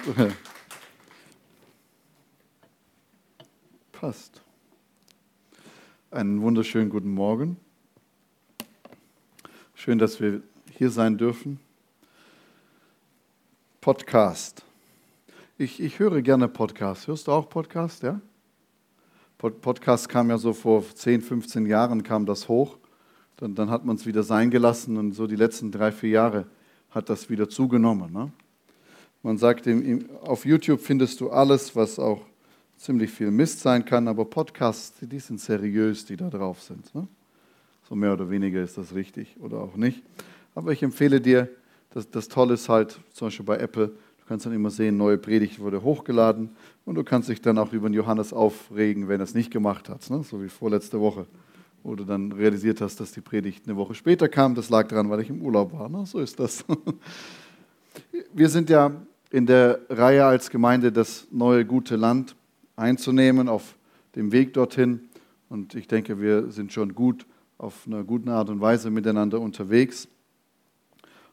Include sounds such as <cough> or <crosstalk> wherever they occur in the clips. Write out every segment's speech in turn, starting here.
<laughs> Passt. Einen wunderschönen guten Morgen. Schön, dass wir hier sein dürfen. Podcast. Ich, ich höre gerne Podcasts. Hörst du auch Podcasts, ja? Podcast kam ja so vor 10, 15 Jahren kam das hoch. Dann, dann hat man es wieder sein gelassen und so die letzten drei, vier Jahre hat das wieder zugenommen. Ne? Man sagt, auf YouTube findest du alles, was auch ziemlich viel Mist sein kann, aber Podcasts, die sind seriös, die da drauf sind. Ne? So mehr oder weniger ist das richtig oder auch nicht. Aber ich empfehle dir, das, das Tolle ist halt, zum Beispiel bei Apple, du kannst dann immer sehen, neue Predigt wurde hochgeladen und du kannst dich dann auch über den Johannes aufregen, wenn er es nicht gemacht hat, ne? so wie vorletzte Woche wo du dann realisiert hast, dass die Predigt eine Woche später kam. Das lag daran, weil ich im Urlaub war. Ne? So ist das. <laughs> Wir sind ja in der Reihe als Gemeinde das neue gute Land einzunehmen auf dem Weg dorthin. Und ich denke, wir sind schon gut auf eine gute Art und Weise miteinander unterwegs.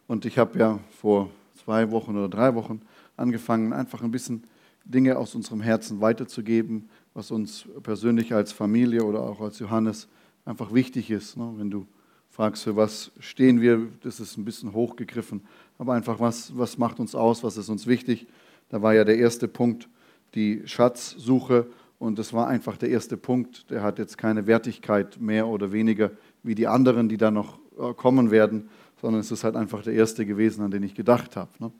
Und ich habe ja vor zwei Wochen oder drei Wochen angefangen, einfach ein bisschen Dinge aus unserem Herzen weiterzugeben, was uns persönlich als Familie oder auch als Johannes einfach wichtig ist. Ne? Wenn du fragst, für was stehen wir, das ist ein bisschen hochgegriffen, aber einfach, was, was macht uns aus, was ist uns wichtig. Da war ja der erste Punkt die Schatzsuche und das war einfach der erste Punkt. Der hat jetzt keine Wertigkeit mehr oder weniger wie die anderen, die da noch äh, kommen werden, sondern es ist halt einfach der erste gewesen, an den ich gedacht habe. Ne?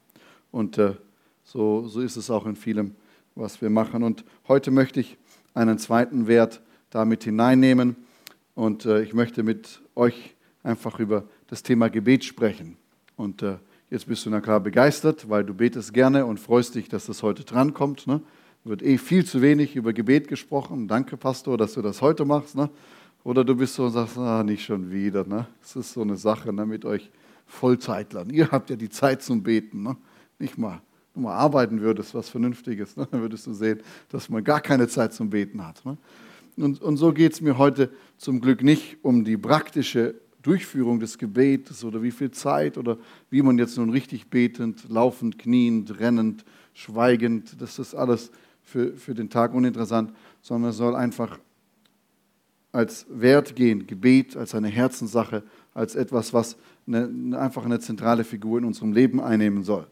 Und äh, so, so ist es auch in vielem, was wir machen. Und heute möchte ich einen zweiten Wert damit hineinnehmen. Und äh, ich möchte mit euch einfach über das Thema Gebet sprechen. Und äh, jetzt bist du na klar begeistert, weil du betest gerne und freust dich, dass das heute drankommt. Ne? Wird eh viel zu wenig über Gebet gesprochen. Danke, Pastor, dass du das heute machst. Ne? Oder du bist so und sagst, ah, nicht schon wieder. Ne? Das ist so eine Sache ne, mit euch Vollzeitlern. Ihr habt ja die Zeit zum Beten. Ne? Nicht mal du mal arbeiten würdest, was Vernünftiges, ne? dann würdest du sehen, dass man gar keine Zeit zum Beten hat. Ne? Und, und so geht es mir heute zum Glück nicht um die praktische Durchführung des Gebetes oder wie viel Zeit oder wie man jetzt nun richtig betend, laufend, kniend, rennend, schweigend, das ist alles für, für den Tag uninteressant, sondern es soll einfach als Wert gehen, Gebet als eine Herzenssache, als etwas, was eine, einfach eine zentrale Figur in unserem Leben einnehmen soll.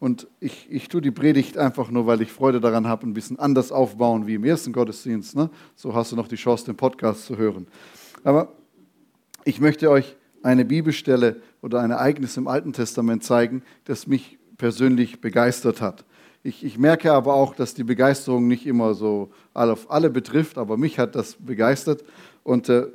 Und ich, ich tue die Predigt einfach nur, weil ich Freude daran habe, ein bisschen anders aufbauen wie im ersten Gottesdienst. Ne? So hast du noch die Chance, den Podcast zu hören. Aber ich möchte euch eine Bibelstelle oder ein Ereignis im Alten Testament zeigen, das mich persönlich begeistert hat. Ich, ich, merke aber auch, dass die Begeisterung nicht immer so auf alle betrifft, aber mich hat das begeistert. Und äh,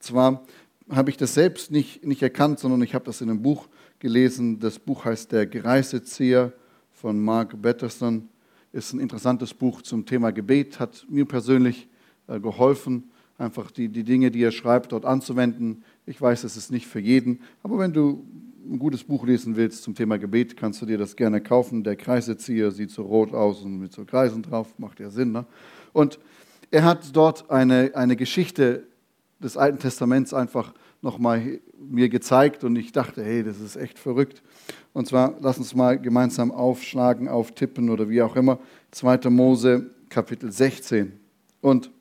zwar habe ich das selbst nicht, nicht erkannt, sondern ich habe das in einem Buch gelesen. Das Buch heißt Der Gereisezieher von Mark Batterson. Ist ein interessantes Buch zum Thema Gebet, hat mir persönlich äh, geholfen, einfach die, die Dinge, die er schreibt, dort anzuwenden. Ich weiß, es ist nicht für jeden, aber wenn du ein gutes Buch lesen willst zum Thema Gebet, kannst du dir das gerne kaufen. Der Kreisezieher sieht so rot aus und mit so Kreisen drauf, macht ja Sinn. Ne? Und er hat dort eine, eine Geschichte des Alten Testaments einfach nochmal mir gezeigt und ich dachte, hey, das ist echt verrückt. Und zwar, lass uns mal gemeinsam aufschlagen, auftippen oder wie auch immer. 2. Mose, Kapitel 16. Und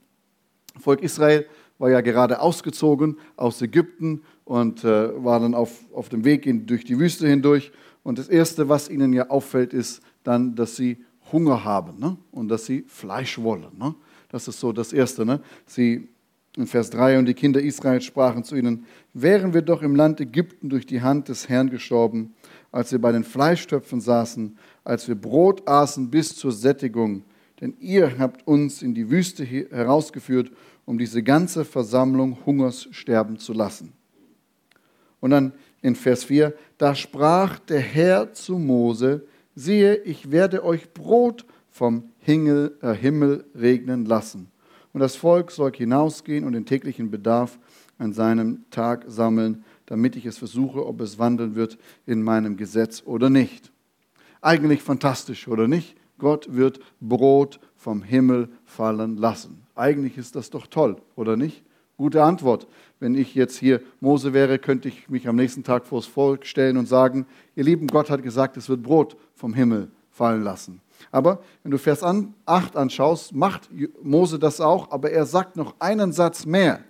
Volk Israel war ja gerade ausgezogen aus Ägypten und äh, war dann auf, auf dem Weg in, durch die Wüste hindurch. Und das Erste, was ihnen ja auffällt, ist dann, dass sie Hunger haben ne? und dass sie Fleisch wollen. Ne? Das ist so das Erste. Ne? Sie in Vers 3, und die Kinder Israels sprachen zu ihnen, wären wir doch im Land Ägypten durch die Hand des Herrn gestorben, als wir bei den Fleischtöpfen saßen, als wir Brot aßen bis zur Sättigung. Denn ihr habt uns in die Wüste herausgeführt, um diese ganze Versammlung Hungers sterben zu lassen. Und dann in Vers 4, da sprach der Herr zu Mose, siehe, ich werde euch Brot vom Himmel, äh, Himmel regnen lassen und das Volk soll hinausgehen und den täglichen Bedarf an seinem Tag sammeln, damit ich es versuche, ob es wandeln wird in meinem Gesetz oder nicht. Eigentlich fantastisch, oder nicht? Gott wird Brot vom Himmel fallen lassen. Eigentlich ist das doch toll, oder nicht? Gute Antwort. Wenn ich jetzt hier Mose wäre, könnte ich mich am nächsten Tag vors Volk stellen und sagen, ihr Lieben, Gott hat gesagt, es wird Brot vom Himmel fallen lassen. Aber wenn du Vers 8 anschaust, macht Mose das auch, aber er sagt noch einen Satz mehr.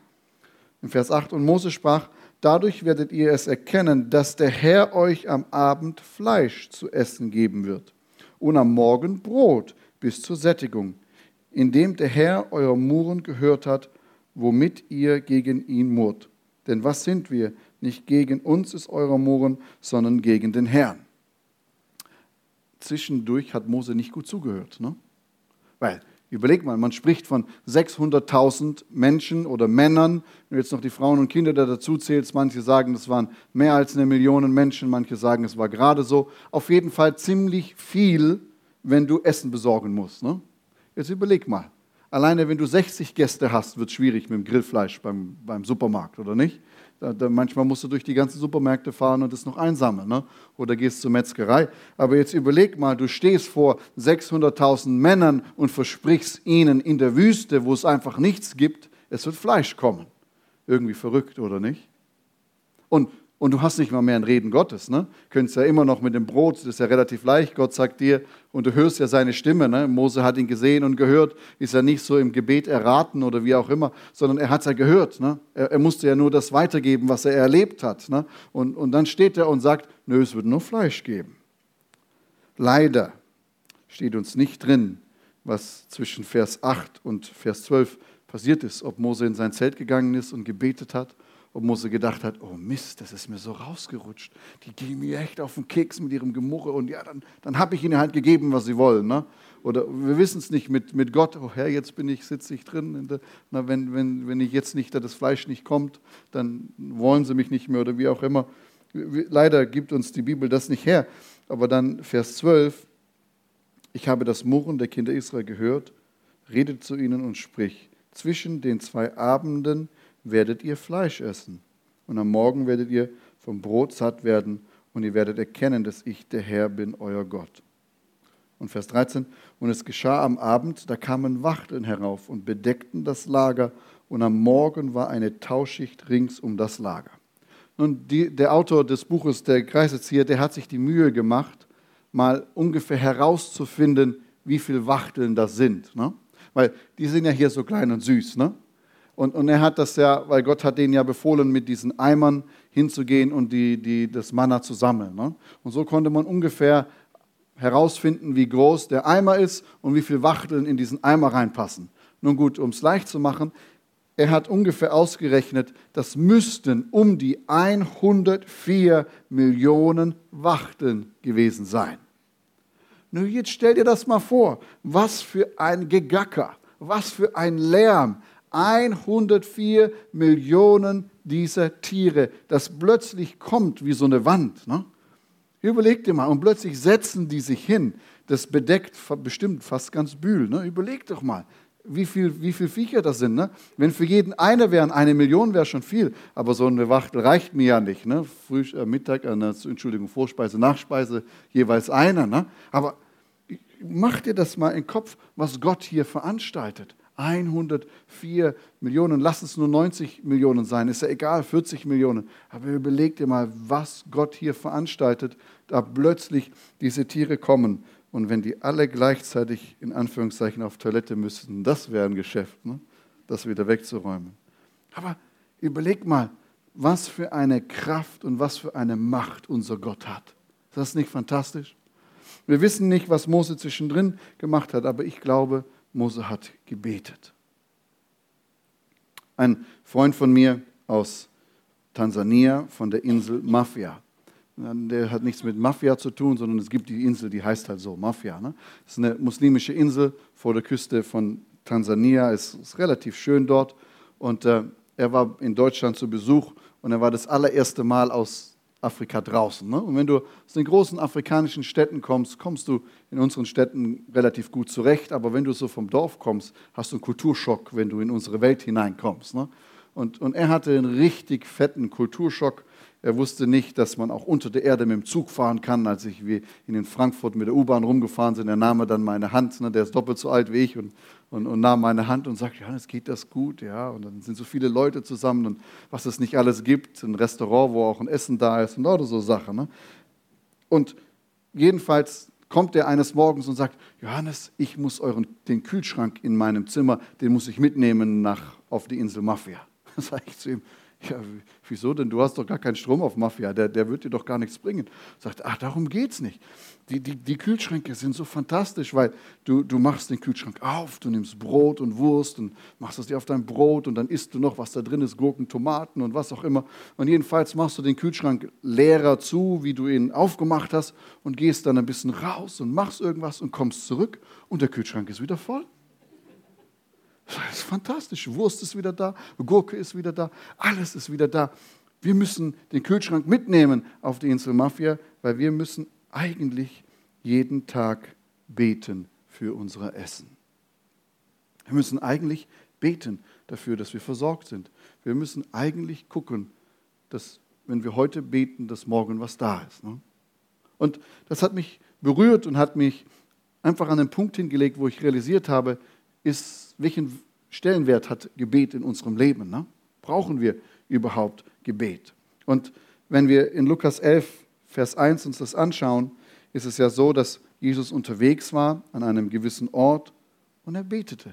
In Vers 8, und Mose sprach, dadurch werdet ihr es erkennen, dass der Herr euch am Abend Fleisch zu essen geben wird und am Morgen Brot bis zur Sättigung, indem der Herr euer Muren gehört hat, womit ihr gegen ihn murrt. Denn was sind wir? Nicht gegen uns ist euer Murren, sondern gegen den Herrn. Zwischendurch hat Mose nicht gut zugehört. Ne? Weil, überleg mal, man spricht von 600.000 Menschen oder Männern. Wenn du jetzt noch die Frauen und Kinder da dazu zählst, manche sagen, das waren mehr als eine Million Menschen, manche sagen, es war gerade so. Auf jeden Fall ziemlich viel, wenn du Essen besorgen musst. Ne? Jetzt überleg mal. Alleine wenn du 60 Gäste hast, wird es schwierig mit dem Grillfleisch beim, beim Supermarkt, oder nicht? Da, da, manchmal musst du durch die ganzen Supermärkte fahren und es noch einsammeln. Ne? Oder gehst zur Metzgerei. Aber jetzt überleg mal, du stehst vor 600.000 Männern und versprichst ihnen in der Wüste, wo es einfach nichts gibt, es wird Fleisch kommen. Irgendwie verrückt, oder nicht? Und und du hast nicht mal mehr ein Reden Gottes. Ne? Könntest ja immer noch mit dem Brot, das ist ja relativ leicht. Gott sagt dir, und du hörst ja seine Stimme. Ne? Mose hat ihn gesehen und gehört, ist ja nicht so im Gebet erraten oder wie auch immer, sondern er hat es ja gehört. Ne? Er, er, musste ja nur das weitergeben, was er erlebt hat. Ne? Und, und dann steht er und sagt, nö, es wird nur Fleisch geben. Leider steht uns nicht drin, was zwischen Vers 8 und Vers 12 passiert ist, ob Mose in sein Zelt gegangen ist und gebetet hat ob Mose gedacht hat, oh Mist, das ist mir so rausgerutscht. Die gehen mir echt auf den Keks mit ihrem Gemurre und ja, dann, dann habe ich ihnen halt gegeben, was sie wollen. Ne? Oder wir wissen es nicht mit, mit Gott, oh Herr, jetzt bin ich, sitze ich drin. Der, na, wenn, wenn, wenn ich jetzt nicht, da das Fleisch nicht kommt, dann wollen sie mich nicht mehr oder wie auch immer. Leider gibt uns die Bibel das nicht her. Aber dann Vers 12, ich habe das Murren der Kinder Israel gehört, redet zu ihnen und sprich, zwischen den zwei Abenden werdet ihr Fleisch essen. Und am Morgen werdet ihr vom Brot satt werden und ihr werdet erkennen, dass ich der Herr bin, euer Gott. Und Vers 13, und es geschah am Abend, da kamen Wachteln herauf und bedeckten das Lager, und am Morgen war eine Tauschicht rings um das Lager. Nun, die, der Autor des Buches, der Kreiserzieher, der hat sich die Mühe gemacht, mal ungefähr herauszufinden, wie viele Wachteln das sind. Ne? Weil die sind ja hier so klein und süß. Ne? Und, und er hat das ja, weil Gott hat denen ja befohlen, mit diesen Eimern hinzugehen und die, die, das Manna zu sammeln. Ne? Und so konnte man ungefähr herausfinden, wie groß der Eimer ist und wie viele Wachteln in diesen Eimer reinpassen. Nun gut, um es leicht zu machen, er hat ungefähr ausgerechnet, das müssten um die 104 Millionen Wachteln gewesen sein. Nun, jetzt stell dir das mal vor, was für ein Gegacker, was für ein Lärm, 104 Millionen dieser Tiere, das plötzlich kommt wie so eine Wand. Ne? Überleg dir mal, und plötzlich setzen die sich hin. Das bedeckt bestimmt fast ganz Bühl. Ne? Überleg doch mal, wie viele wie viel Viecher das sind. Ne? Wenn für jeden eine wären, eine Million wäre schon viel. Aber so eine Wachtel reicht mir ja nicht. Ne? Früh, äh, Mittag, äh, Entschuldigung, Vorspeise, Nachspeise, jeweils einer. Ne? Aber mach dir das mal in den Kopf, was Gott hier veranstaltet. 104 Millionen, lass es nur 90 Millionen sein, ist ja egal, 40 Millionen. Aber überleg dir mal, was Gott hier veranstaltet, da plötzlich diese Tiere kommen. Und wenn die alle gleichzeitig in Anführungszeichen auf Toilette müssten, das wäre ein Geschäft, ne? das wieder wegzuräumen. Aber überleg mal, was für eine Kraft und was für eine Macht unser Gott hat. Ist das nicht fantastisch? Wir wissen nicht, was Mose zwischendrin gemacht hat, aber ich glaube, Mose hat gebetet. Ein Freund von mir aus Tansania, von der Insel Mafia. Der hat nichts mit Mafia zu tun, sondern es gibt die Insel, die heißt halt so, Mafia. Ne? Das ist eine muslimische Insel vor der Küste von Tansania. Es ist relativ schön dort. Und äh, er war in Deutschland zu Besuch und er war das allererste Mal aus Afrika draußen. Ne? Und wenn du aus den großen afrikanischen Städten kommst, kommst du in unseren Städten relativ gut zurecht. Aber wenn du so vom Dorf kommst, hast du einen Kulturschock, wenn du in unsere Welt hineinkommst. Ne? Und, und er hatte einen richtig fetten Kulturschock. Er wusste nicht, dass man auch unter der Erde mit dem Zug fahren kann. Als ich in Frankfurt mit der U-Bahn rumgefahren sind, er nahm dann meine Hand, ne, der ist doppelt so alt wie ich, und, und, und nahm meine Hand und sagte, Johannes, geht das gut? Ja, und dann sind so viele Leute zusammen und was es nicht alles gibt, ein Restaurant, wo auch ein Essen da ist und lauter so Sachen. Ne? Und jedenfalls kommt er eines Morgens und sagt, Johannes, ich muss euren, den Kühlschrank in meinem Zimmer, den muss ich mitnehmen nach, auf die Insel Mafia. <laughs> Da sage ich zu ihm, ja, wieso denn? Du hast doch gar keinen Strom auf Mafia, der, der wird dir doch gar nichts bringen. Sagt, ach, darum geht es nicht. Die, die, die Kühlschränke sind so fantastisch, weil du, du machst den Kühlschrank auf, du nimmst Brot und Wurst und machst es dir auf dein Brot und dann isst du noch, was da drin ist, Gurken, Tomaten und was auch immer. Und jedenfalls machst du den Kühlschrank leerer zu, wie du ihn aufgemacht hast und gehst dann ein bisschen raus und machst irgendwas und kommst zurück und der Kühlschrank ist wieder voll. Das ist fantastisch. Wurst ist wieder da, Gurke ist wieder da, alles ist wieder da. Wir müssen den Kühlschrank mitnehmen auf die Insel Mafia, weil wir müssen eigentlich jeden Tag beten für unser Essen. Wir müssen eigentlich beten dafür, dass wir versorgt sind. Wir müssen eigentlich gucken, dass wenn wir heute beten, dass morgen was da ist. Ne? Und das hat mich berührt und hat mich einfach an den Punkt hingelegt, wo ich realisiert habe, ist, welchen Stellenwert hat Gebet in unserem Leben? Ne? Brauchen wir überhaupt Gebet? Und wenn wir in Lukas 11, Vers 1 uns das anschauen, ist es ja so, dass Jesus unterwegs war an einem gewissen Ort und er betete.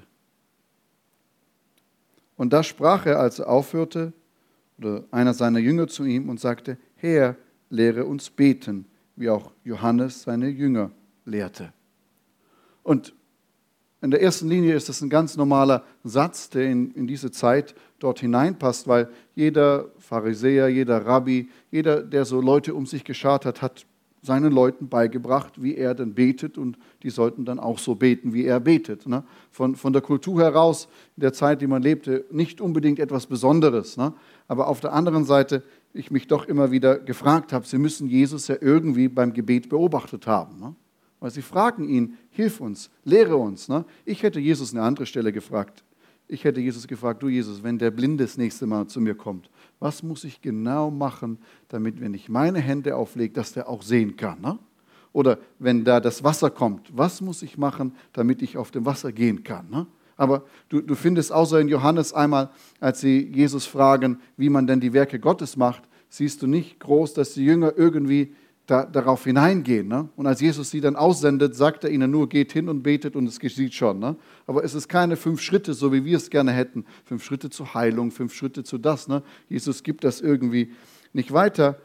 Und da sprach er, als er aufhörte, oder einer seiner Jünger zu ihm und sagte, Herr, lehre uns beten, wie auch Johannes seine Jünger lehrte. Und in der ersten Linie ist das ein ganz normaler Satz, der in, in diese Zeit dort hineinpasst, weil jeder Pharisäer, jeder Rabbi, jeder, der so Leute um sich geschart hat, hat seinen Leuten beigebracht, wie er denn betet und die sollten dann auch so beten, wie er betet. Ne? Von, von der Kultur heraus, in der Zeit, die man lebte, nicht unbedingt etwas Besonderes. Ne? Aber auf der anderen Seite, ich mich doch immer wieder gefragt habe, sie müssen Jesus ja irgendwie beim Gebet beobachtet haben. Ne? Weil sie fragen ihn, hilf uns, lehre uns. Ne? Ich hätte Jesus eine andere Stelle gefragt. Ich hätte Jesus gefragt, du Jesus, wenn der Blinde das nächste Mal zu mir kommt, was muss ich genau machen, damit, wenn ich meine Hände auflege, dass der auch sehen kann? Ne? Oder wenn da das Wasser kommt, was muss ich machen, damit ich auf dem Wasser gehen kann? Ne? Aber du, du findest außer in Johannes einmal, als sie Jesus fragen, wie man denn die Werke Gottes macht, siehst du nicht groß, dass die Jünger irgendwie da, darauf hineingehen. Ne? Und als Jesus sie dann aussendet, sagt er ihnen nur, geht hin und betet und es geschieht schon. Ne? Aber es ist keine fünf Schritte, so wie wir es gerne hätten. Fünf Schritte zur Heilung, fünf Schritte zu das. Ne? Jesus gibt das irgendwie nicht weiter.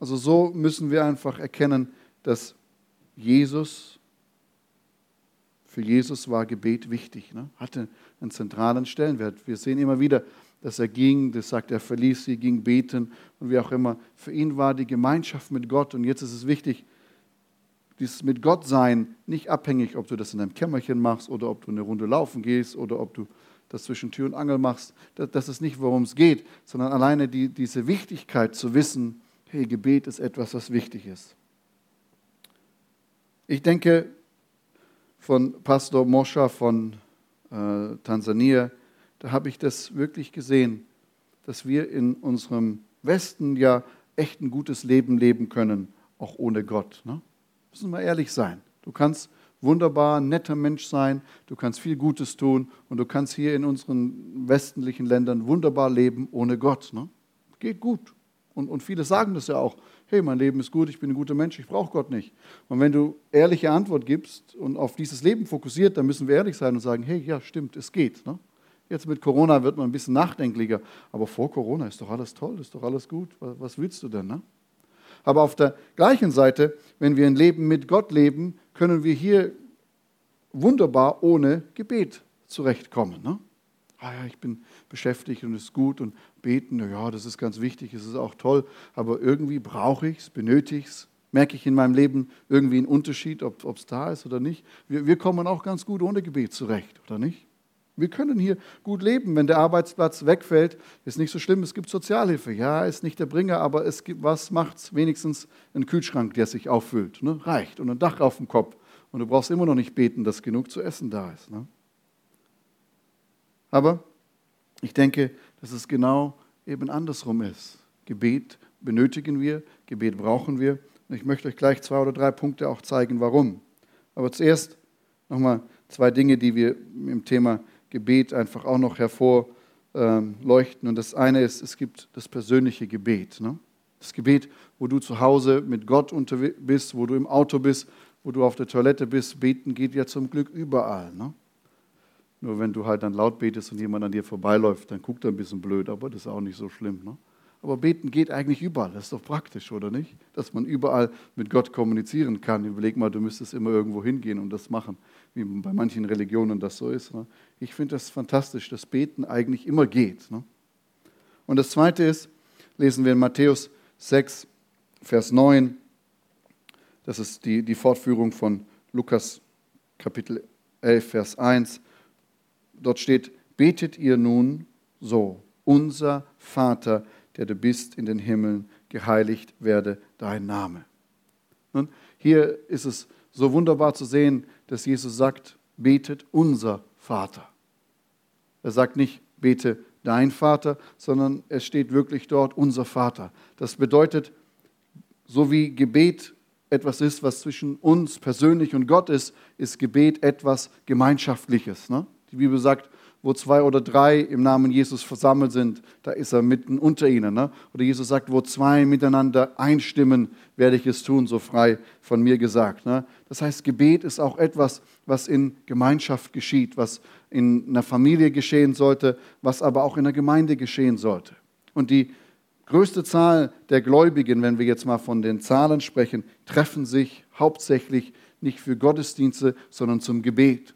Also so müssen wir einfach erkennen, dass Jesus, für Jesus war Gebet wichtig, ne? hatte einen zentralen Stellenwert. Wir sehen immer wieder, dass er ging, das sagt er, verließ sie, ging beten und wie auch immer. Für ihn war die Gemeinschaft mit Gott und jetzt ist es wichtig, dieses mit Gott sein, nicht abhängig, ob du das in deinem Kämmerchen machst oder ob du eine Runde laufen gehst oder ob du das zwischen Tür und Angel machst. Das, ist nicht, worum es geht, sondern alleine die, diese Wichtigkeit zu wissen, hey, Gebet ist etwas, was wichtig ist. Ich denke, von Pastor Moscha von äh, Tansania, da habe ich das wirklich gesehen, dass wir in unserem Westen ja echt ein gutes Leben leben können, auch ohne Gott. Ne? Müssen wir ehrlich sein. Du kannst wunderbar, netter Mensch sein, du kannst viel Gutes tun und du kannst hier in unseren westlichen Ländern wunderbar leben ohne Gott. Ne? Geht gut. Und, und viele sagen das ja auch. Hey, mein Leben ist gut, ich bin ein guter Mensch, ich brauche Gott nicht. Und wenn du ehrliche Antwort gibst und auf dieses Leben fokussiert, dann müssen wir ehrlich sein und sagen, hey, ja, stimmt, es geht. Ne? Jetzt mit Corona wird man ein bisschen nachdenklicher. Aber vor Corona ist doch alles toll, ist doch alles gut. Was willst du denn? Ne? Aber auf der gleichen Seite, wenn wir ein Leben mit Gott leben, können wir hier wunderbar ohne Gebet zurechtkommen. Ne? Ah ja, ich bin beschäftigt und es ist gut und beten, ja, das ist ganz wichtig, es ist auch toll, aber irgendwie brauche ich es, benötige es, merke ich in meinem Leben irgendwie einen Unterschied, ob es da ist oder nicht. Wir, wir kommen auch ganz gut ohne Gebet zurecht, oder nicht? Wir können hier gut leben. Wenn der Arbeitsplatz wegfällt, ist nicht so schlimm. Es gibt Sozialhilfe. Ja, ist nicht der Bringer, aber es gibt, was macht's? Wenigstens ein Kühlschrank, der sich auffüllt. Ne? Reicht. Und ein Dach auf dem Kopf. Und du brauchst immer noch nicht beten, dass genug zu essen da ist. Ne? Aber ich denke, dass es genau eben andersrum ist. Gebet benötigen wir, Gebet brauchen wir. Und ich möchte euch gleich zwei oder drei Punkte auch zeigen, warum. Aber zuerst nochmal zwei Dinge, die wir im Thema Gebet einfach auch noch hervorleuchten. Und das eine ist, es gibt das persönliche Gebet. Ne? Das Gebet, wo du zu Hause mit Gott unterwegs bist, wo du im Auto bist, wo du auf der Toilette bist, beten geht ja zum Glück überall. Ne? Nur wenn du halt dann laut betest und jemand an dir vorbeiläuft, dann guckt er ein bisschen blöd, aber das ist auch nicht so schlimm. Ne? Aber beten geht eigentlich überall. Das ist doch praktisch, oder nicht? Dass man überall mit Gott kommunizieren kann. Überleg mal, du müsstest immer irgendwo hingehen und das machen, wie bei manchen Religionen das so ist. Ne? Ich finde das fantastisch, dass Beten eigentlich immer geht. Ne? Und das Zweite ist, lesen wir in Matthäus 6, Vers 9. Das ist die, die Fortführung von Lukas Kapitel 11, Vers 1. Dort steht, betet ihr nun so, unser Vater, der du bist in den Himmeln, geheiligt werde dein Name. Nun, hier ist es so wunderbar zu sehen, dass Jesus sagt, betet unser Vater. Er sagt nicht, bete dein Vater, sondern es steht wirklich dort unser Vater. Das bedeutet, so wie Gebet etwas ist, was zwischen uns persönlich und Gott ist, ist Gebet etwas Gemeinschaftliches. Ne? Die Bibel sagt, wo zwei oder drei im Namen Jesus versammelt sind, da ist er mitten unter ihnen. Ne? Oder Jesus sagt, wo zwei miteinander einstimmen, werde ich es tun, so frei von mir gesagt. Ne? Das heißt, Gebet ist auch etwas, was in Gemeinschaft geschieht, was in einer Familie geschehen sollte, was aber auch in der Gemeinde geschehen sollte. Und die größte Zahl der Gläubigen, wenn wir jetzt mal von den Zahlen sprechen, treffen sich hauptsächlich nicht für Gottesdienste, sondern zum Gebet.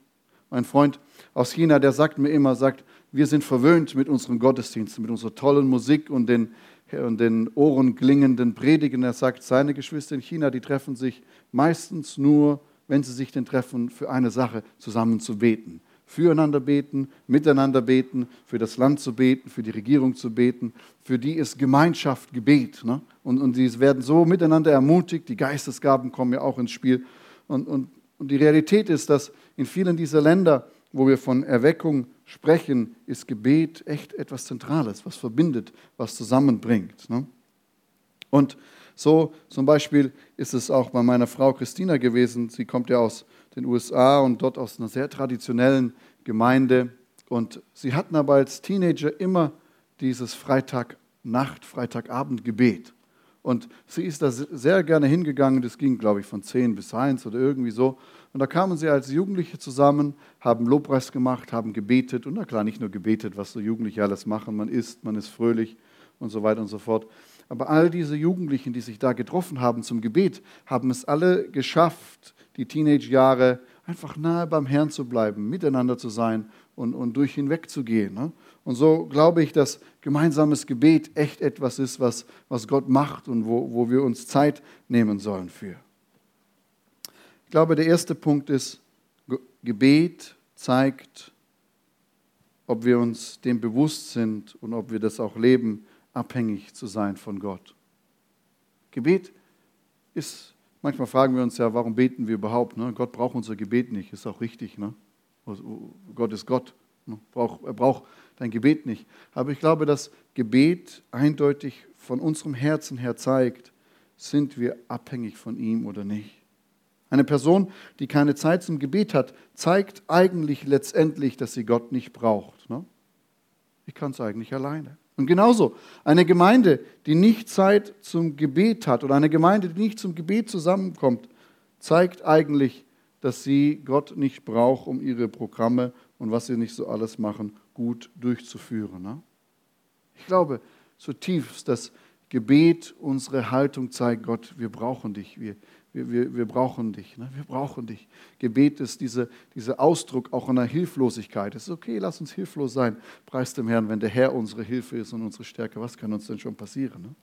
Mein Freund aus China, der sagt mir immer, sagt, wir sind verwöhnt mit unseren Gottesdiensten, mit unserer tollen Musik und den, und den ohrenklingenden Predigen. Er sagt, seine Geschwister in China, die treffen sich meistens nur, wenn sie sich denn treffen, für eine Sache zusammen zu beten. Füreinander beten, miteinander beten, für das Land zu beten, für die Regierung zu beten. Für die ist Gemeinschaft Gebet. Ne? Und, und sie werden so miteinander ermutigt. Die Geistesgaben kommen ja auch ins Spiel. Und, und, und die Realität ist, dass in vielen dieser Länder wo wir von Erweckung sprechen, ist Gebet echt etwas Zentrales, was verbindet, was zusammenbringt. Ne? Und so zum Beispiel ist es auch bei meiner Frau Christina gewesen. Sie kommt ja aus den USA und dort aus einer sehr traditionellen Gemeinde. Und sie hatten aber als Teenager immer dieses Freitagnacht, Freitagabendgebet. Und sie ist da sehr gerne hingegangen. Das ging, glaube ich, von 10 bis 1 oder irgendwie so. Und da kamen sie als Jugendliche zusammen, haben Lobpreis gemacht, haben gebetet. Und na klar, nicht nur gebetet, was so Jugendliche alles machen. Man isst, man ist fröhlich und so weiter und so fort. Aber all diese Jugendlichen, die sich da getroffen haben zum Gebet, haben es alle geschafft, die Teenage-Jahre einfach nahe beim Herrn zu bleiben, miteinander zu sein und, und durch hinweg zu gehen. Ne? Und so glaube ich, dass gemeinsames Gebet echt etwas ist, was, was Gott macht und wo, wo wir uns Zeit nehmen sollen für. Ich glaube, der erste Punkt ist, Gebet zeigt, ob wir uns dem bewusst sind und ob wir das auch leben, abhängig zu sein von Gott. Gebet ist, manchmal fragen wir uns ja, warum beten wir überhaupt? Ne? Gott braucht unser Gebet nicht, ist auch richtig. Ne? Gott ist Gott, ne? er braucht dein Gebet nicht. Aber ich glaube, dass Gebet eindeutig von unserem Herzen her zeigt, sind wir abhängig von ihm oder nicht. Eine Person, die keine Zeit zum Gebet hat, zeigt eigentlich letztendlich, dass sie Gott nicht braucht. Ne? Ich kann es eigentlich alleine. Und genauso, eine Gemeinde, die nicht Zeit zum Gebet hat oder eine Gemeinde, die nicht zum Gebet zusammenkommt, zeigt eigentlich, dass sie Gott nicht braucht, um ihre Programme und was sie nicht so alles machen, gut durchzuführen. Ne? Ich glaube zutiefst, dass Gebet unsere Haltung zeigt, Gott, wir brauchen dich, wir, wir, wir, wir brauchen dich, ne? wir brauchen dich. Gebet ist dieser diese Ausdruck auch einer Hilflosigkeit. Es ist okay, lass uns hilflos sein, preis dem Herrn, wenn der Herr unsere Hilfe ist und unsere Stärke. Was kann uns denn schon passieren? Ne?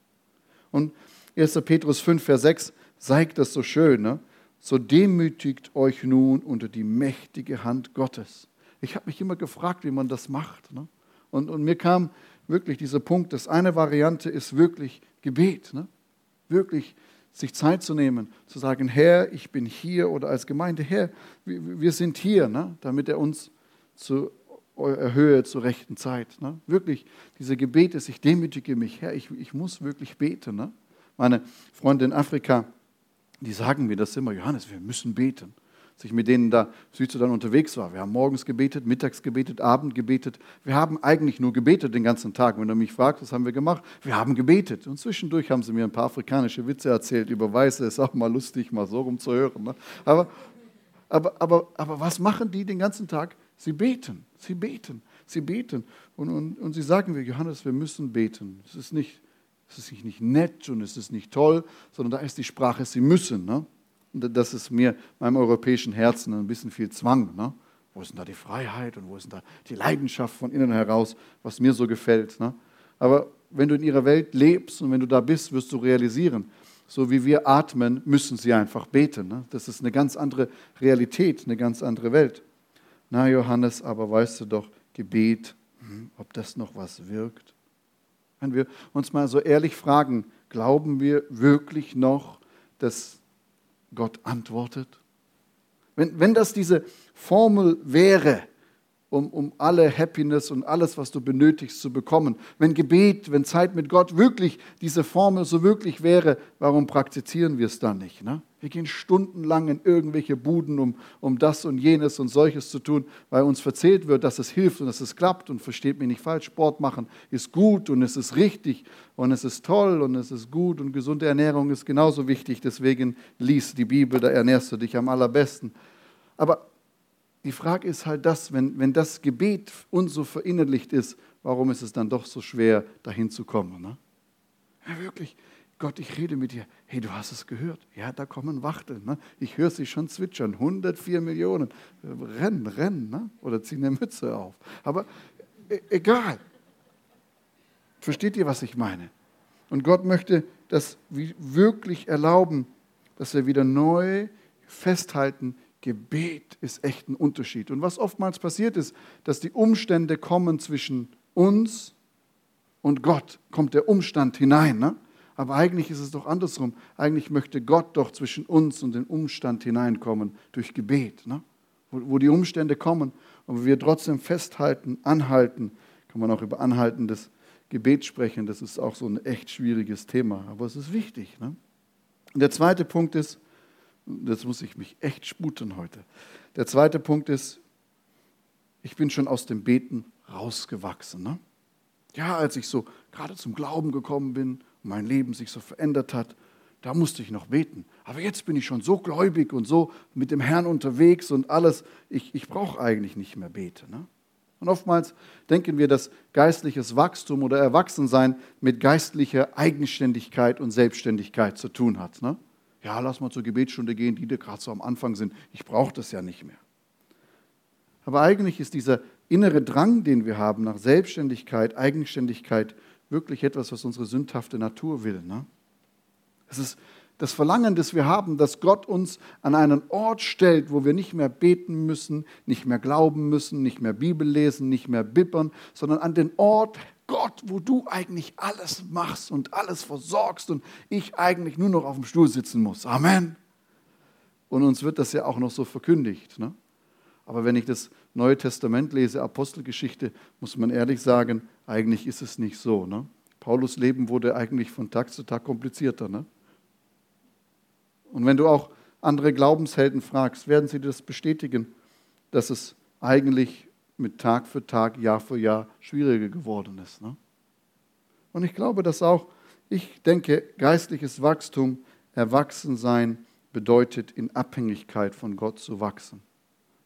Und 1. Petrus 5, Vers 6 zeigt das so schön. Ne? So demütigt euch nun unter die mächtige Hand Gottes. Ich habe mich immer gefragt, wie man das macht. Ne? Und, und mir kam wirklich dieser Punkt, dass eine Variante ist wirklich Gebet. Ne? Wirklich sich Zeit zu nehmen, zu sagen, Herr, ich bin hier oder als Gemeinde, Herr, wir sind hier, ne? damit er uns zu erhöhe zur rechten Zeit. Ne? Wirklich, diese Gebete, ich demütige mich, Herr, ich, ich muss wirklich beten. Ne? Meine Freunde in Afrika, die sagen mir das immer, Johannes, wir müssen beten. Als ich mit denen da Südsudan unterwegs war. Wir haben morgens gebetet, mittags gebetet, Abend gebetet. Wir haben eigentlich nur gebetet den ganzen Tag. Wenn du mich fragst, was haben wir gemacht? Wir haben gebetet. Und zwischendurch haben sie mir ein paar afrikanische Witze erzählt über Weiße. Ist auch mal lustig, mal so rumzuhören. Ne? Aber, aber, aber, aber was machen die den ganzen Tag? Sie beten, sie beten, sie beten. Und, und, und sie sagen mir, Johannes, wir müssen beten. Es ist nicht es ist nicht nett und es ist nicht toll, sondern da ist die Sprache, sie müssen. Ne? Das ist mir, meinem europäischen Herzen, ein bisschen viel Zwang. Ne? Wo ist denn da die Freiheit und wo ist denn da die Leidenschaft von innen heraus, was mir so gefällt? Ne? Aber wenn du in ihrer Welt lebst und wenn du da bist, wirst du realisieren, so wie wir atmen, müssen sie einfach beten. Ne? Das ist eine ganz andere Realität, eine ganz andere Welt. Na, Johannes, aber weißt du doch, Gebet, hm, ob das noch was wirkt? Wenn wir uns mal so ehrlich fragen, glauben wir wirklich noch, dass Gott antwortet? Wenn, wenn das diese Formel wäre, um, um alle Happiness und alles, was du benötigst, zu bekommen. Wenn Gebet, wenn Zeit mit Gott wirklich diese Formel so wirklich wäre, warum praktizieren wir es dann nicht? Ne? Wir gehen stundenlang in irgendwelche Buden, um, um das und jenes und solches zu tun, weil uns erzählt wird, dass es hilft und dass es klappt. Und versteht mich nicht falsch, Sport machen ist gut und es ist richtig und es ist toll und es ist gut und gesunde Ernährung ist genauso wichtig. Deswegen lies die Bibel, da ernährst du dich am allerbesten. Aber die Frage ist halt das, wenn, wenn das Gebet uns so verinnerlicht ist, warum ist es dann doch so schwer, dahin zu kommen? Ne? Ja, wirklich, Gott, ich rede mit dir. Hey, du hast es gehört. Ja, da kommen Wachteln. Ne? Ich höre sie schon zwitschern. 104 Millionen. Rennen, rennen. Ne? Oder ziehen eine Mütze auf. Aber e egal. Versteht ihr, was ich meine? Und Gott möchte das wirklich erlauben, dass wir wieder neu festhalten, Gebet ist echt ein Unterschied. Und was oftmals passiert ist, dass die Umstände kommen zwischen uns und Gott, kommt der Umstand hinein. Ne? Aber eigentlich ist es doch andersrum. Eigentlich möchte Gott doch zwischen uns und den Umstand hineinkommen durch Gebet. Ne? Wo, wo die Umstände kommen und wir trotzdem festhalten, anhalten, kann man auch über anhaltendes Gebet sprechen. Das ist auch so ein echt schwieriges Thema, aber es ist wichtig. Ne? Und der zweite Punkt ist, Jetzt muss ich mich echt sputen heute. Der zweite Punkt ist, ich bin schon aus dem Beten rausgewachsen. Ne? Ja, als ich so gerade zum Glauben gekommen bin und mein Leben sich so verändert hat, da musste ich noch beten. Aber jetzt bin ich schon so gläubig und so mit dem Herrn unterwegs und alles. Ich, ich brauche eigentlich nicht mehr beten. Ne? Und oftmals denken wir, dass geistliches Wachstum oder Erwachsensein mit geistlicher Eigenständigkeit und Selbstständigkeit zu tun hat. Ne? Ja, lass mal zur Gebetsstunde gehen, die da gerade so am Anfang sind. Ich brauche das ja nicht mehr. Aber eigentlich ist dieser innere Drang, den wir haben nach Selbstständigkeit, Eigenständigkeit, wirklich etwas, was unsere sündhafte Natur will. Ne? Es ist das Verlangen, das wir haben, dass Gott uns an einen Ort stellt, wo wir nicht mehr beten müssen, nicht mehr glauben müssen, nicht mehr Bibel lesen, nicht mehr bippern, sondern an den Ort Gott, wo du eigentlich alles machst und alles versorgst und ich eigentlich nur noch auf dem Stuhl sitzen muss. Amen. Und uns wird das ja auch noch so verkündigt. Ne? Aber wenn ich das Neue Testament lese, Apostelgeschichte, muss man ehrlich sagen, eigentlich ist es nicht so. Ne? Paulus Leben wurde eigentlich von Tag zu Tag komplizierter. Ne? Und wenn du auch andere Glaubenshelden fragst, werden sie das bestätigen, dass es eigentlich mit Tag für Tag, Jahr für Jahr schwieriger geworden ist. Ne? Und ich glaube, dass auch, ich denke, geistliches Wachstum, Erwachsensein bedeutet, in Abhängigkeit von Gott zu wachsen.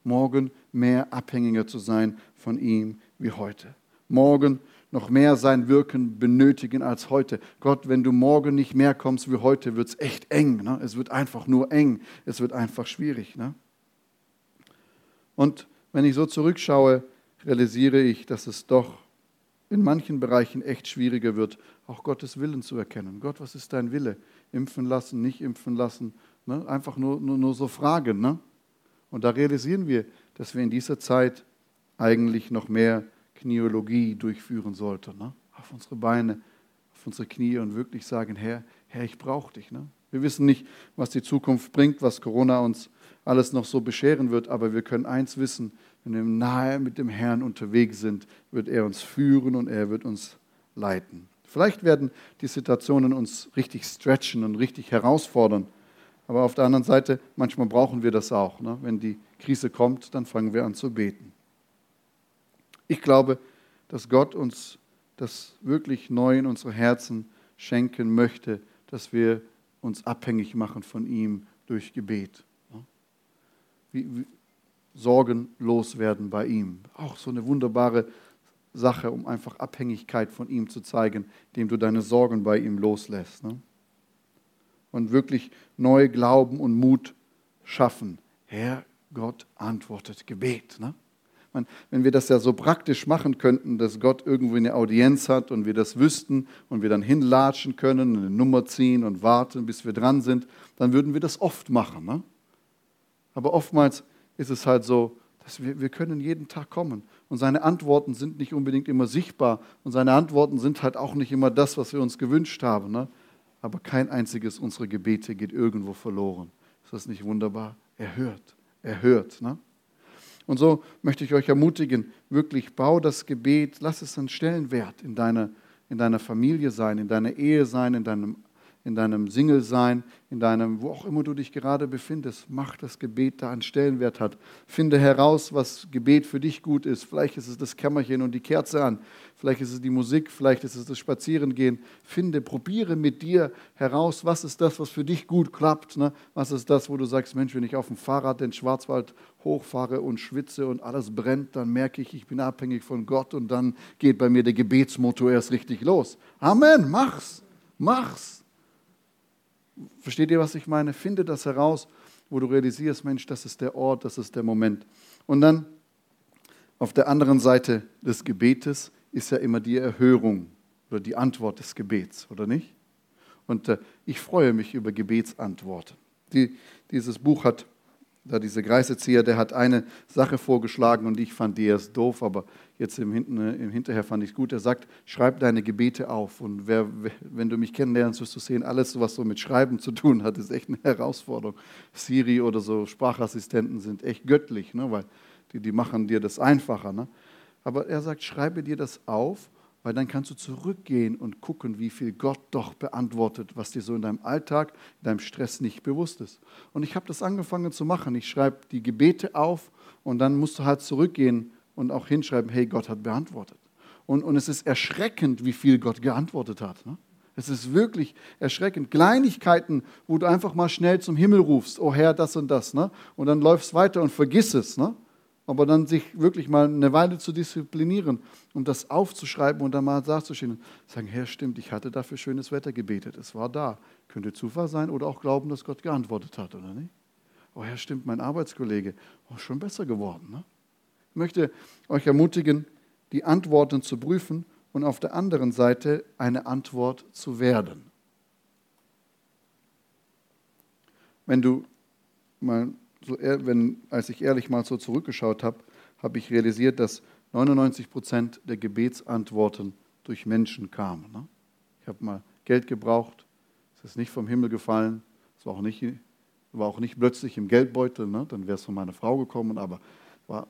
Morgen mehr abhängiger zu sein von ihm wie heute. Morgen noch mehr sein Wirken benötigen als heute. Gott, wenn du morgen nicht mehr kommst wie heute, wird es echt eng. Ne? Es wird einfach nur eng. Es wird einfach schwierig. Ne? Und wenn ich so zurückschaue, realisiere ich, dass es doch in manchen Bereichen echt schwieriger wird, auch Gottes Willen zu erkennen. Gott, was ist dein Wille? Impfen lassen, nicht impfen lassen? Ne? Einfach nur, nur, nur so Fragen. Ne? Und da realisieren wir, dass wir in dieser Zeit eigentlich noch mehr Kniologie durchführen sollten. Ne? Auf unsere Beine, auf unsere Knie und wirklich sagen, Herr, Herr, ich brauche dich. Ne? Wir wissen nicht, was die Zukunft bringt, was Corona uns alles noch so bescheren wird, aber wir können eins wissen, wenn wir nahe mit dem Herrn unterwegs sind, wird er uns führen und er wird uns leiten. Vielleicht werden die Situationen uns richtig stretchen und richtig herausfordern, Aber auf der anderen Seite, manchmal brauchen wir das auch. Ne? Wenn die Krise kommt, dann fangen wir an zu beten. Ich glaube, dass Gott uns das wirklich neu in unsere Herzen schenken möchte, dass wir uns abhängig machen von ihm durch Gebet. Wie, Sorgen loswerden bei ihm. Auch so eine wunderbare Sache, um einfach Abhängigkeit von ihm zu zeigen, indem du deine Sorgen bei ihm loslässt. Ne? Und wirklich neu Glauben und Mut schaffen. Herr Gott antwortet Gebet. Ne? Man, wenn wir das ja so praktisch machen könnten, dass Gott irgendwo eine Audienz hat und wir das wüssten und wir dann hinlatschen können, eine Nummer ziehen und warten, bis wir dran sind, dann würden wir das oft machen. Ne? Aber oftmals ist es halt so, dass wir, wir können jeden Tag kommen und seine Antworten sind nicht unbedingt immer sichtbar und seine Antworten sind halt auch nicht immer das, was wir uns gewünscht haben. Ne? Aber kein einziges unserer Gebete geht irgendwo verloren. Ist das nicht wunderbar? Er hört, er hört. Ne? Und so möchte ich euch ermutigen, wirklich bau das Gebet, lass es einen Stellenwert in deiner, in deiner Familie sein, in deiner Ehe sein, in deinem in deinem Single-Sein, in deinem, wo auch immer du dich gerade befindest, mach das Gebet da einen Stellenwert hat. Finde heraus, was Gebet für dich gut ist. Vielleicht ist es das Kämmerchen und die Kerze an. Vielleicht ist es die Musik, vielleicht ist es das Spazierengehen. Finde, probiere mit dir heraus, was ist das, was für dich gut klappt. Ne? Was ist das, wo du sagst, Mensch, wenn ich auf dem Fahrrad den Schwarzwald hochfahre und schwitze und alles brennt, dann merke ich, ich bin abhängig von Gott und dann geht bei mir der Gebetsmotto erst richtig los. Amen, mach's, mach's. Versteht ihr, was ich meine? Finde das heraus, wo du realisierst, Mensch, das ist der Ort, das ist der Moment. Und dann auf der anderen Seite des Gebetes ist ja immer die Erhörung oder die Antwort des Gebets, oder nicht? Und äh, ich freue mich über Gebetsantworten. Die, dieses Buch hat da dieser Greisezieher, der hat eine Sache vorgeschlagen und ich fand die erst doof, aber jetzt im, Hinten, äh, im Hinterher fand ich es gut. Er sagt, schreib deine Gebete auf. Und wer, wenn du mich kennenlernst, wirst du sehen, alles, was so mit Schreiben zu tun hat, ist echt eine <laughs> Herausforderung. Siri oder so Sprachassistenten sind echt göttlich, ne? weil die, die machen dir das einfacher. Ne? Aber er sagt, schreibe dir das auf weil dann kannst du zurückgehen und gucken, wie viel Gott doch beantwortet, was dir so in deinem Alltag, in deinem Stress nicht bewusst ist. Und ich habe das angefangen zu machen. Ich schreibe die Gebete auf und dann musst du halt zurückgehen und auch hinschreiben, hey, Gott hat beantwortet. Und, und es ist erschreckend, wie viel Gott geantwortet hat. Ne? Es ist wirklich erschreckend. Kleinigkeiten, wo du einfach mal schnell zum Himmel rufst, oh Herr, das und das. Ne? Und dann läufst weiter und vergiss es. Ne? Aber dann sich wirklich mal eine Weile zu disziplinieren und das aufzuschreiben und dann mal dazustehen. Sagen, Herr, stimmt, ich hatte dafür schönes Wetter gebetet. Es war da. Könnte Zufall sein oder auch glauben, dass Gott geantwortet hat, oder nicht? Oh, Herr, stimmt, mein Arbeitskollege. Oh, schon besser geworden. Ne? Ich möchte euch ermutigen, die Antworten zu prüfen und auf der anderen Seite eine Antwort zu werden. Wenn du mal wenn, als ich ehrlich mal so zurückgeschaut habe, habe ich realisiert, dass 99 Prozent der Gebetsantworten durch Menschen kamen. Ne? Ich habe mal Geld gebraucht, es ist nicht vom Himmel gefallen, es war auch nicht, war auch nicht plötzlich im Geldbeutel, ne? dann wäre es von meiner Frau gekommen, aber war,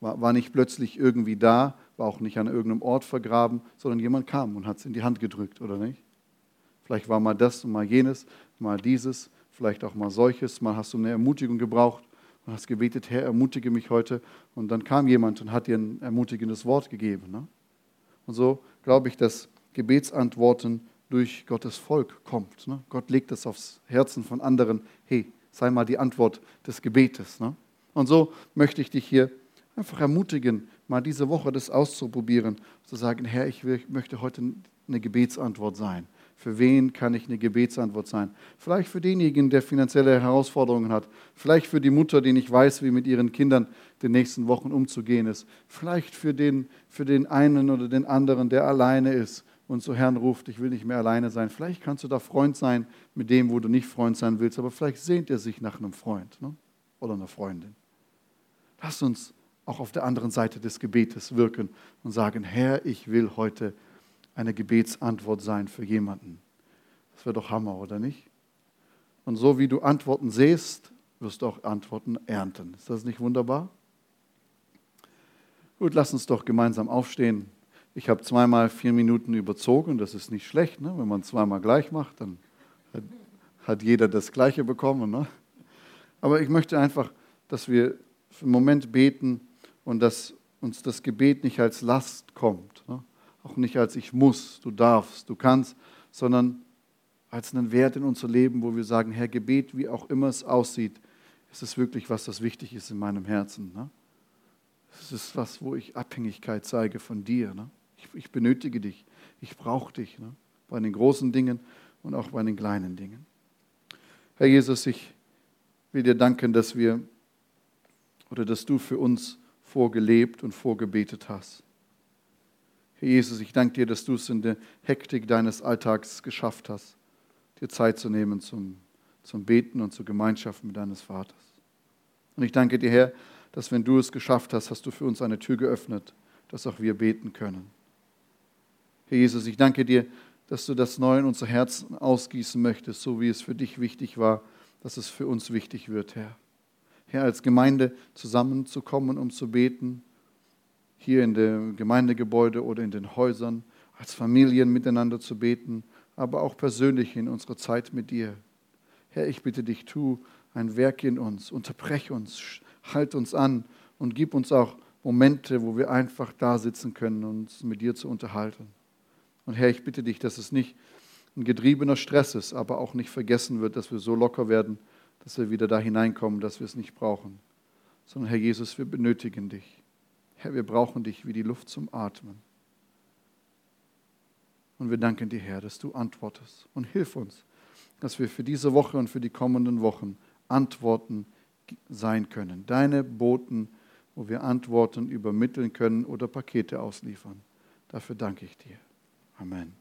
war, war nicht plötzlich irgendwie da, war auch nicht an irgendeinem Ort vergraben, sondern jemand kam und hat es in die Hand gedrückt, oder nicht? Vielleicht war mal das und mal jenes, mal dieses vielleicht auch mal solches. Mal hast du eine Ermutigung gebraucht und hast gebetet, Herr, ermutige mich heute. Und dann kam jemand und hat dir ein ermutigendes Wort gegeben. Ne? Und so glaube ich, dass Gebetsantworten durch Gottes Volk kommt. Ne? Gott legt es aufs Herzen von anderen. Hey, sei mal die Antwort des Gebetes. Ne? Und so möchte ich dich hier einfach ermutigen, mal diese Woche das auszuprobieren, zu sagen, Herr, ich, will, ich möchte heute eine Gebetsantwort sein. Für wen kann ich eine Gebetsantwort sein? Vielleicht für denjenigen, der finanzielle Herausforderungen hat. Vielleicht für die Mutter, die nicht weiß, wie mit ihren Kindern den nächsten Wochen umzugehen ist. Vielleicht für den, für den einen oder den anderen, der alleine ist und zu Herrn ruft, ich will nicht mehr alleine sein. Vielleicht kannst du da Freund sein mit dem, wo du nicht Freund sein willst, aber vielleicht sehnt er sich nach einem Freund ne? oder einer Freundin. Lass uns auch auf der anderen Seite des Gebetes wirken und sagen, Herr, ich will heute eine Gebetsantwort sein für jemanden. Das wäre doch Hammer, oder nicht? Und so wie du Antworten siehst, wirst du auch Antworten ernten. Ist das nicht wunderbar? Gut, lass uns doch gemeinsam aufstehen. Ich habe zweimal vier Minuten überzogen, das ist nicht schlecht. Ne? Wenn man zweimal gleich macht, dann hat jeder das Gleiche bekommen. Ne? Aber ich möchte einfach, dass wir für einen Moment beten und dass uns das Gebet nicht als Last kommt. Ne? Auch nicht als ich muss, du darfst, du kannst, sondern als einen Wert in unser Leben, wo wir sagen, Herr, Gebet, wie auch immer es aussieht, ist es wirklich was, das wichtig ist in meinem Herzen. Ne? Es ist was, wo ich Abhängigkeit zeige von dir. Ne? Ich, ich, benötige dich, ich brauche dich ne? bei den großen Dingen und auch bei den kleinen Dingen. Herr Jesus, ich will dir danken, dass wir oder dass du für uns vorgelebt und vorgebetet hast. Herr Jesus, ich danke dir, dass du es in der Hektik deines Alltags geschafft hast, dir Zeit zu nehmen zum, zum Beten und zur Gemeinschaft mit deines Vaters. Und ich danke dir, Herr, dass wenn du es geschafft hast, hast du für uns eine Tür geöffnet, dass auch wir beten können. Herr Jesus, ich danke dir, dass du das neu in unser Herzen ausgießen möchtest, so wie es für dich wichtig war, dass es für uns wichtig wird, Herr. Herr, als Gemeinde zusammenzukommen, um zu beten, hier in dem Gemeindegebäude oder in den Häusern, als Familien miteinander zu beten, aber auch persönlich in unserer Zeit mit dir. Herr, ich bitte dich, tu ein Werk in uns, unterbrech uns, halt uns an und gib uns auch Momente, wo wir einfach da sitzen können, uns mit dir zu unterhalten. Und Herr, ich bitte dich, dass es nicht ein getriebener Stress ist, aber auch nicht vergessen wird, dass wir so locker werden, dass wir wieder da hineinkommen, dass wir es nicht brauchen. Sondern Herr Jesus, wir benötigen dich. Herr, wir brauchen dich wie die Luft zum Atmen. Und wir danken dir, Herr, dass du antwortest. Und hilf uns, dass wir für diese Woche und für die kommenden Wochen Antworten sein können. Deine Boten, wo wir Antworten übermitteln können oder Pakete ausliefern. Dafür danke ich dir. Amen.